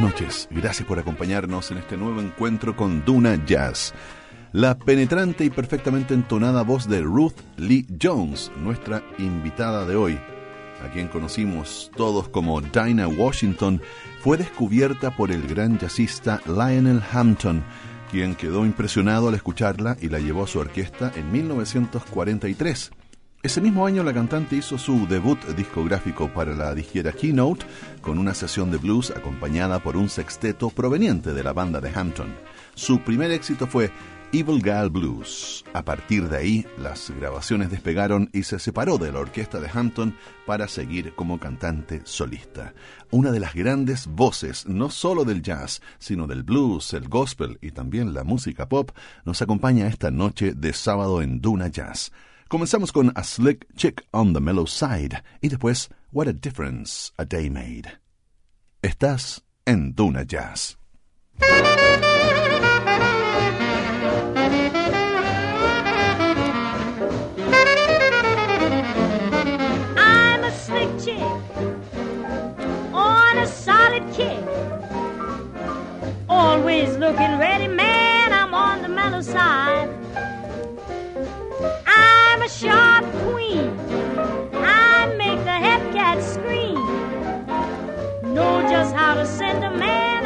noches. Gracias por acompañarnos en este nuevo encuentro con Duna Jazz. La penetrante y perfectamente entonada voz de Ruth Lee Jones, nuestra invitada de hoy, a quien conocimos todos como Dinah Washington, fue descubierta por el gran jazzista Lionel Hampton, quien quedó impresionado al escucharla y la llevó a su orquesta en 1943. Ese mismo año la cantante hizo su debut discográfico para la disquera Keynote con una sesión de blues acompañada por un sexteto proveniente de la banda de Hampton. Su primer éxito fue Evil Gal Blues. A partir de ahí, las grabaciones despegaron y se separó de la orquesta de Hampton para seguir como cantante solista. Una de las grandes voces, no solo del jazz, sino del blues, el gospel y también la música pop, nos acompaña esta noche de sábado en Duna Jazz. Comenzamos con A Slick Chick on the Mellow Side y después What a Difference a Day Made. Estás en Duna Jazz. I'm a sharp queen. I make the head cat scream. Know just how to send a man.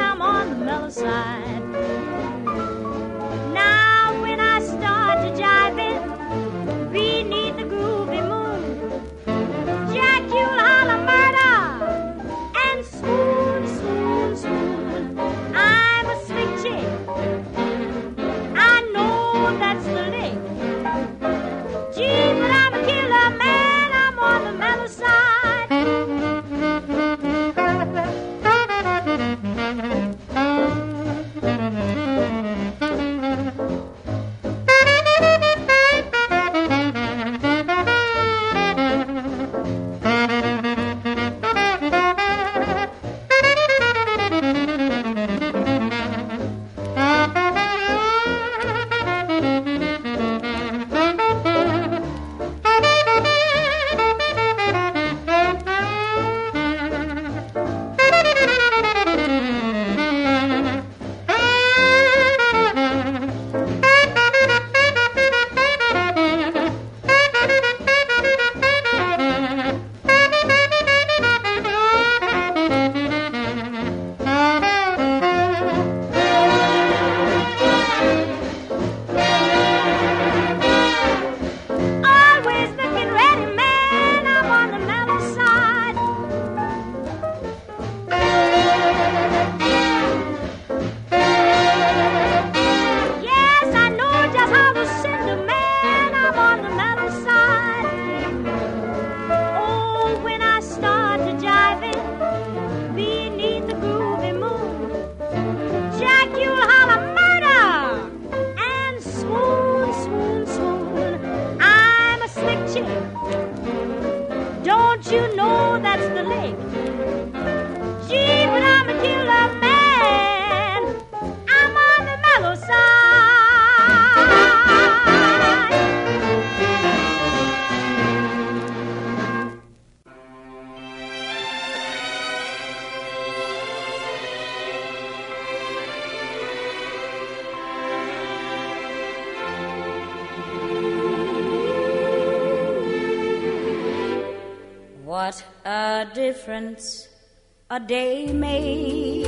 A day made.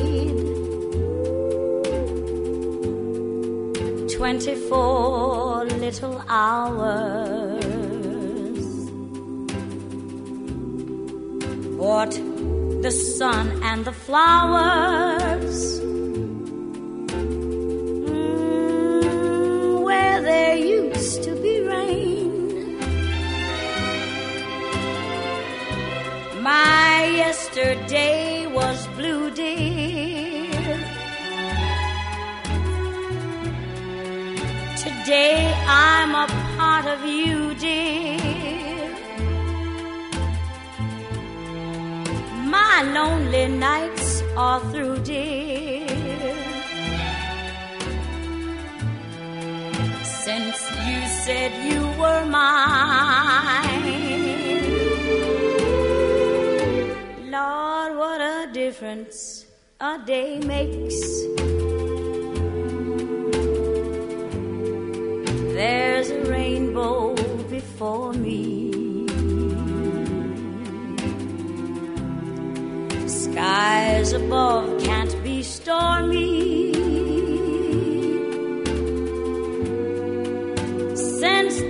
Twenty-four little hours. What the sun and the flowers. Were mine. Lord, what a difference a day makes. There's a rainbow before me. Skies above can't be stormy.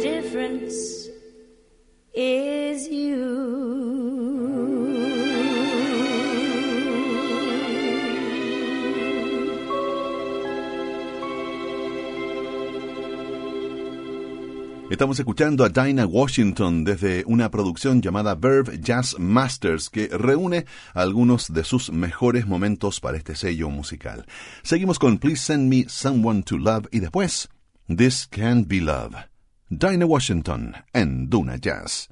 difference is you. Estamos escuchando a Dinah Washington desde una producción llamada Verve Jazz Masters que reúne algunos de sus mejores momentos para este sello musical. Seguimos con Please Send Me Someone to Love y después This Can't Be Love. Dinah Washington en Duna Jazz.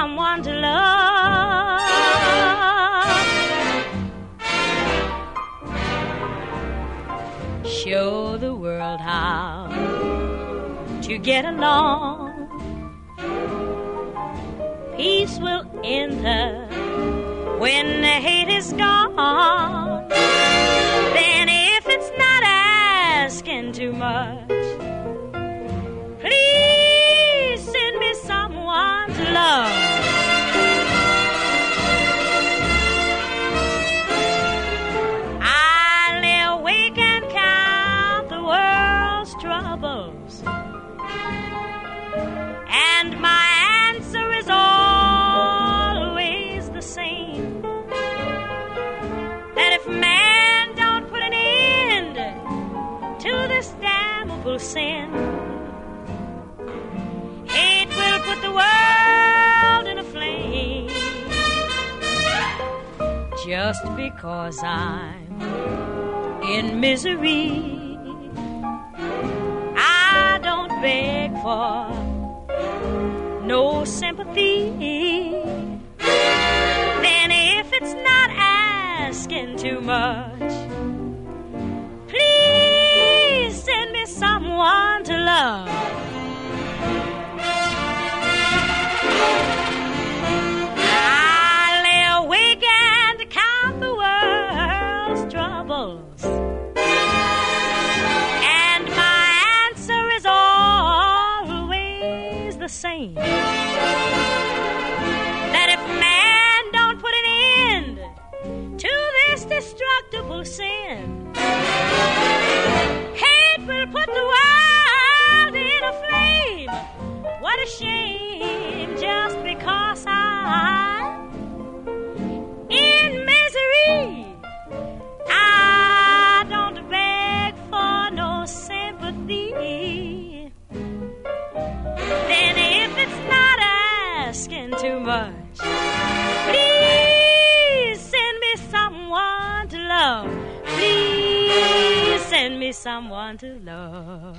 Someone to love. Show the world how to get along. Peace will enter when the hate is gone. Then, if it's not asking too much, Just because I'm in misery. I don't beg for no sympathy. Then, if it's not asking too much, please send me someone to love. To love.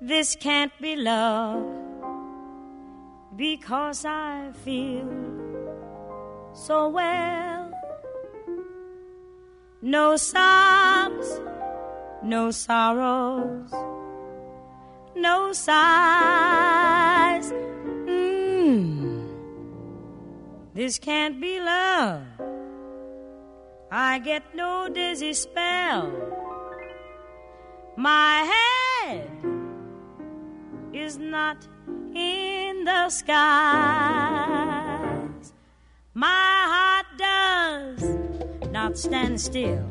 This can't be love because I feel so well. No sobs, no sorrows, no sighs. Mm. This can't be love. I get no dizzy spell. My head is not in the skies. My heart does not stand still.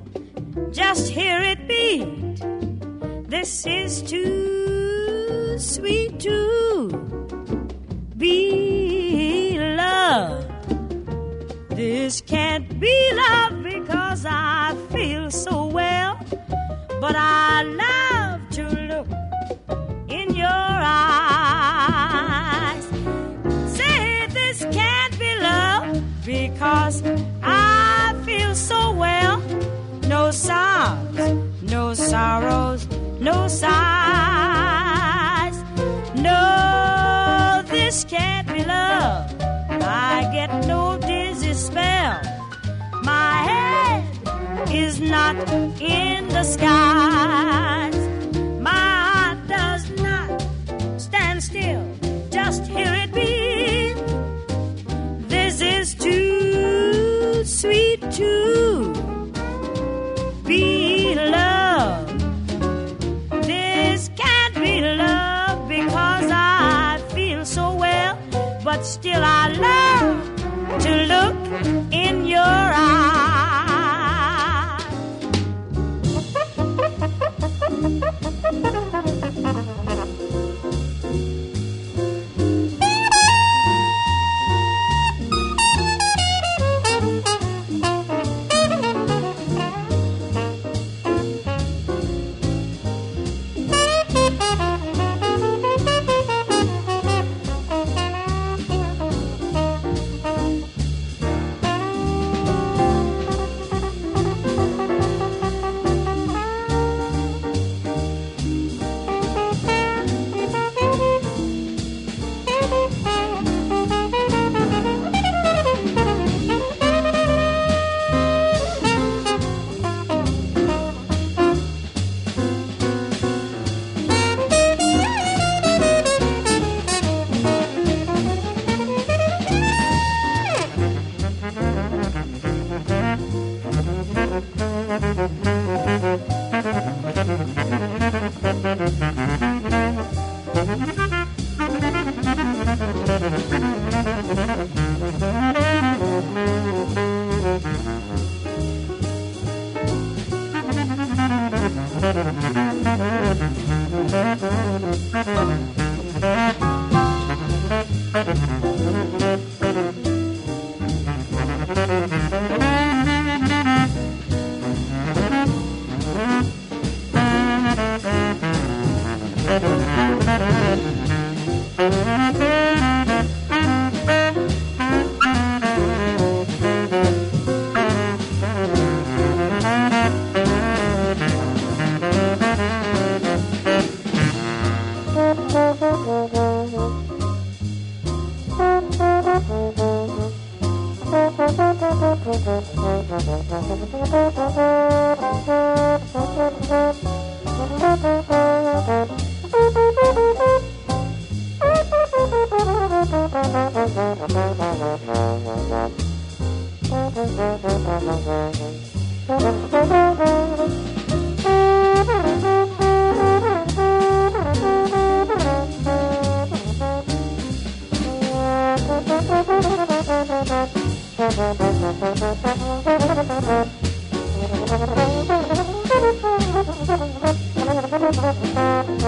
Just hear it beat. This is too sweet to be love. This can't be love because I feel so well, but I love to look in your eyes. Say this can't be love because I feel so well. No sobs, no sorrows, no sighs. Not in the skies. My heart does not stand still. Just hear it beat. This is too sweet to be love. This can't be love because I feel so well, but still I love Música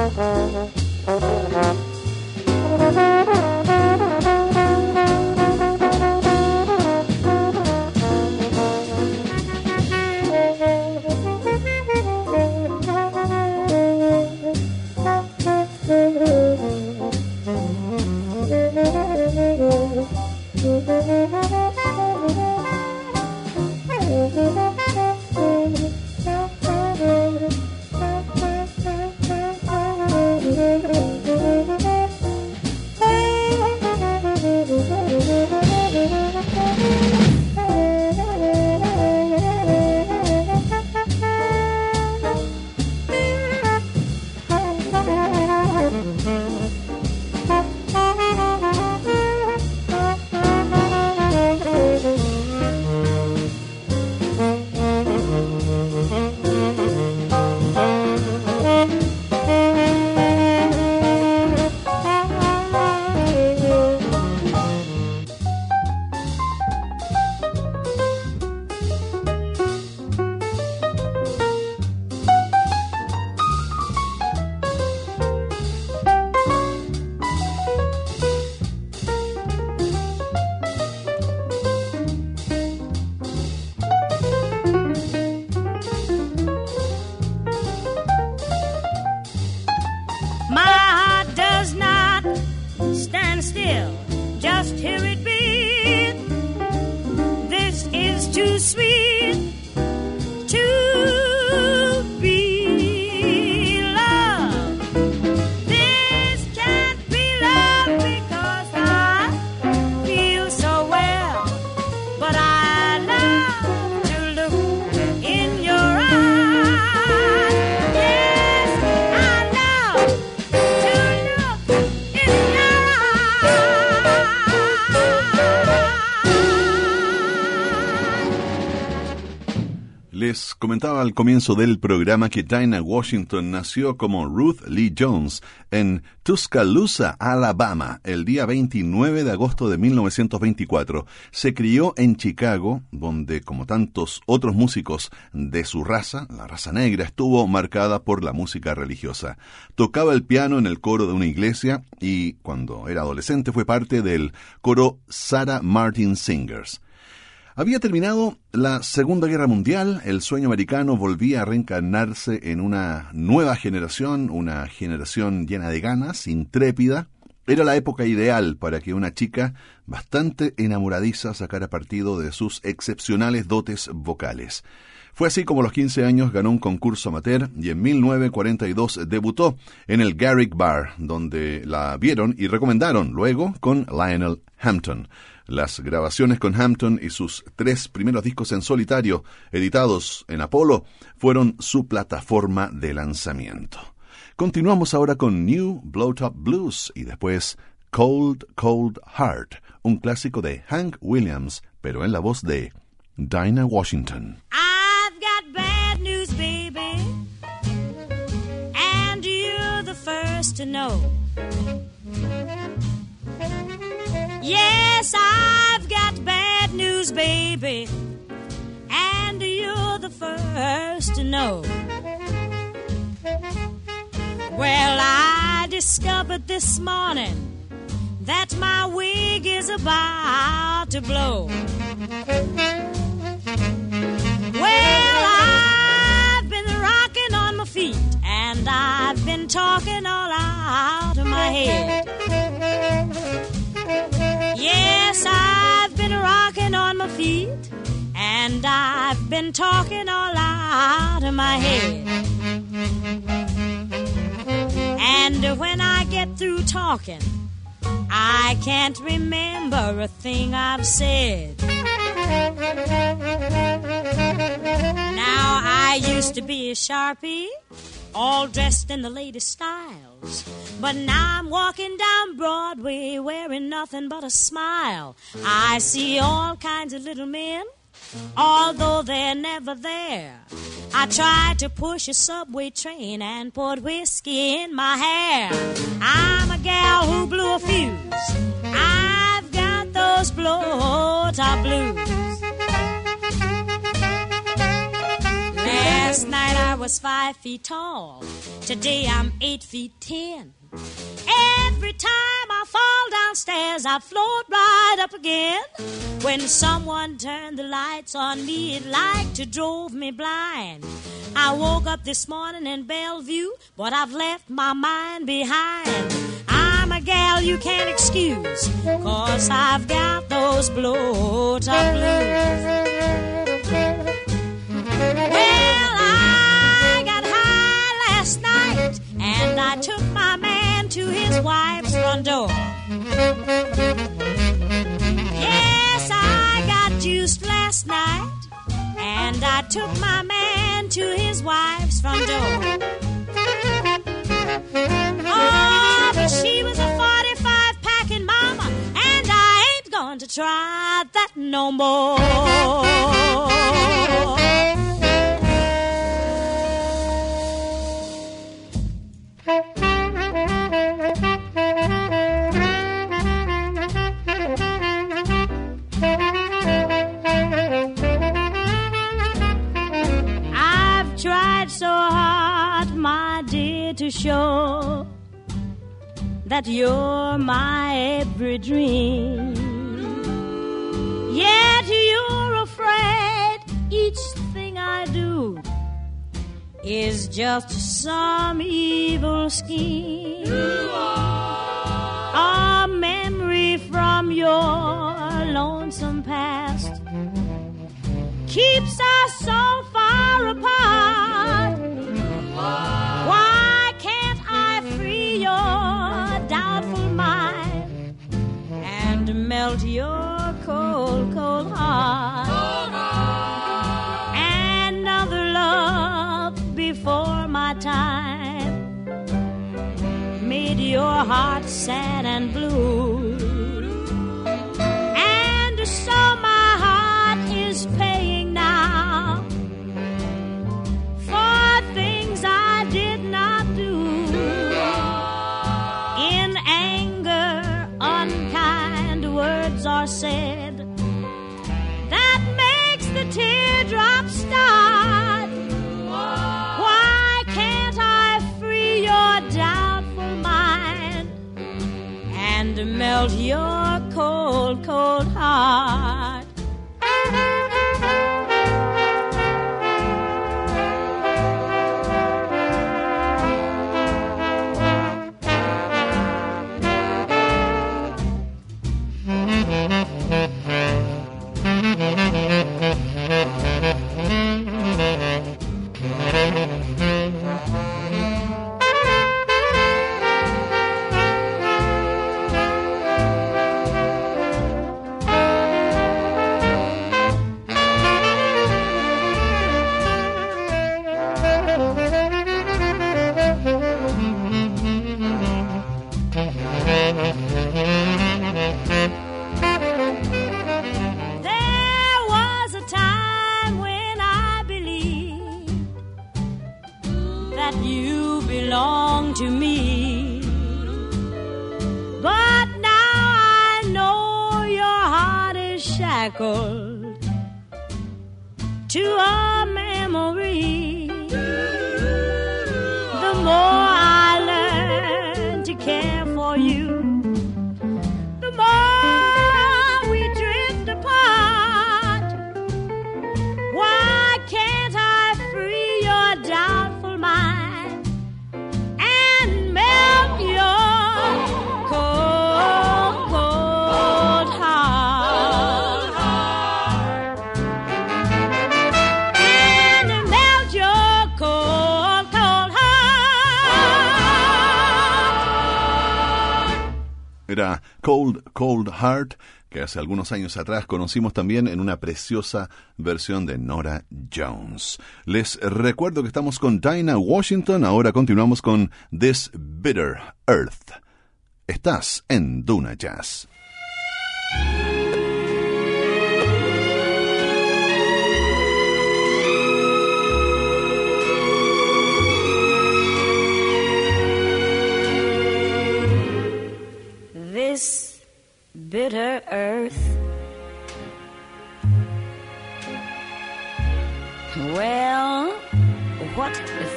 comentaba al comienzo del programa que Dinah Washington nació como Ruth Lee Jones en Tuscaloosa, Alabama, el día 29 de agosto de 1924. Se crió en Chicago, donde, como tantos otros músicos de su raza, la raza negra, estuvo marcada por la música religiosa. Tocaba el piano en el coro de una iglesia y, cuando era adolescente, fue parte del coro Sarah Martin Singers. Había terminado la Segunda Guerra Mundial, el sueño americano volvía a reencarnarse en una nueva generación, una generación llena de ganas, intrépida. Era la época ideal para que una chica bastante enamoradiza sacara partido de sus excepcionales dotes vocales. Fue así como a los 15 años ganó un concurso amateur y en 1942 debutó en el Garrick Bar, donde la vieron y recomendaron luego con Lionel Hampton. Las grabaciones con Hampton y sus tres primeros discos en solitario, editados en Apollo, fueron su plataforma de lanzamiento. Continuamos ahora con New Blowtop Blues y después Cold, Cold Heart, un clásico de Hank Williams, pero en la voz de Dinah Washington. I've got bad news, baby, and you're the first to know. Yes, I've got bad news, baby, and you're the first to know. Well, I discovered this morning that my wig is about to blow. Well, I've been rocking on my feet and I've been talking all out of my head. Yes, I've been rocking on my feet and I've been talking all out of my head. And when I get through talking, I can't remember a thing I've said. Now, I used to be a sharpie, all dressed in the latest styles. But now I'm walking down Broadway wearing nothing but a smile. I see all kinds of little men, although they're never there. I tried to push a subway train and put whiskey in my hair. I'm a gal who blew a fuse. I've got those blow top blues. Last night I was five feet tall. Today I'm eight feet ten. Every time I fall downstairs, I float right up again. When someone turned the lights on me, it like to drove me blind. I woke up this morning in Bellevue, but I've left my mind behind. I'm a gal you can't excuse, cause I've got those blow top blues. I took my man to his wife's front door. Yes, I got juiced last night and I took my man to his wife's front door. Oh, but she was a 45 packing mama and I ain't going to try that no more. to show that you're my every dream. Yet you're afraid each thing I do is just some evil scheme. A memory from your lonesome past keeps us so far apart. And melt your cold, cold heart? To our memory. Era Cold, Cold Heart, que hace algunos años atrás conocimos también en una preciosa versión de Nora Jones. Les recuerdo que estamos con Dinah Washington, ahora continuamos con This Bitter Earth. Estás en Duna Jazz. Bitter earth. Well, what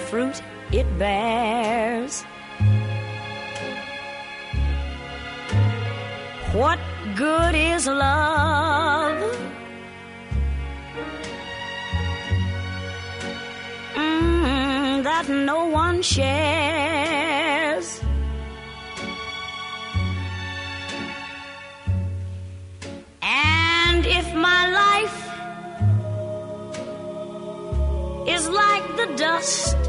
fruit it bears. What good is love? Mm, that no one shares. My life is like the dust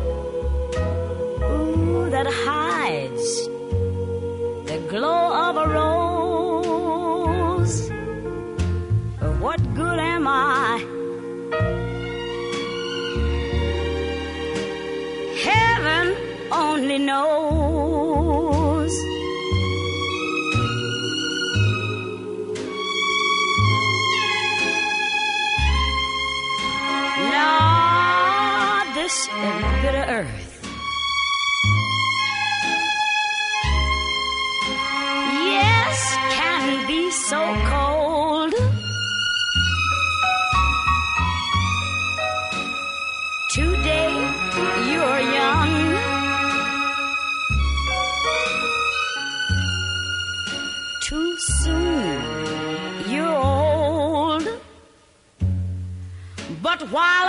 Lord, this bitter earth. Yes, can be so cold. Today you're young. Too soon you're old. But while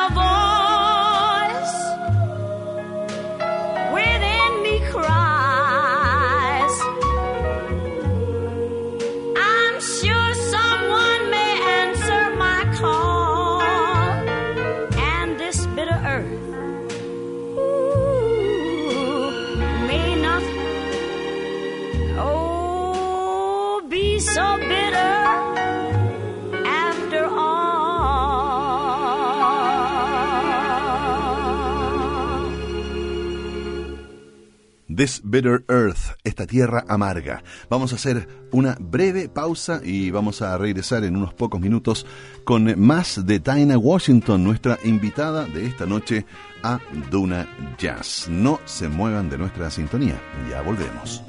This Bitter Earth, esta tierra amarga. Vamos a hacer una breve pausa y vamos a regresar en unos pocos minutos con más de Taina Washington, nuestra invitada de esta noche a Duna Jazz. No se muevan de nuestra sintonía, ya volvemos.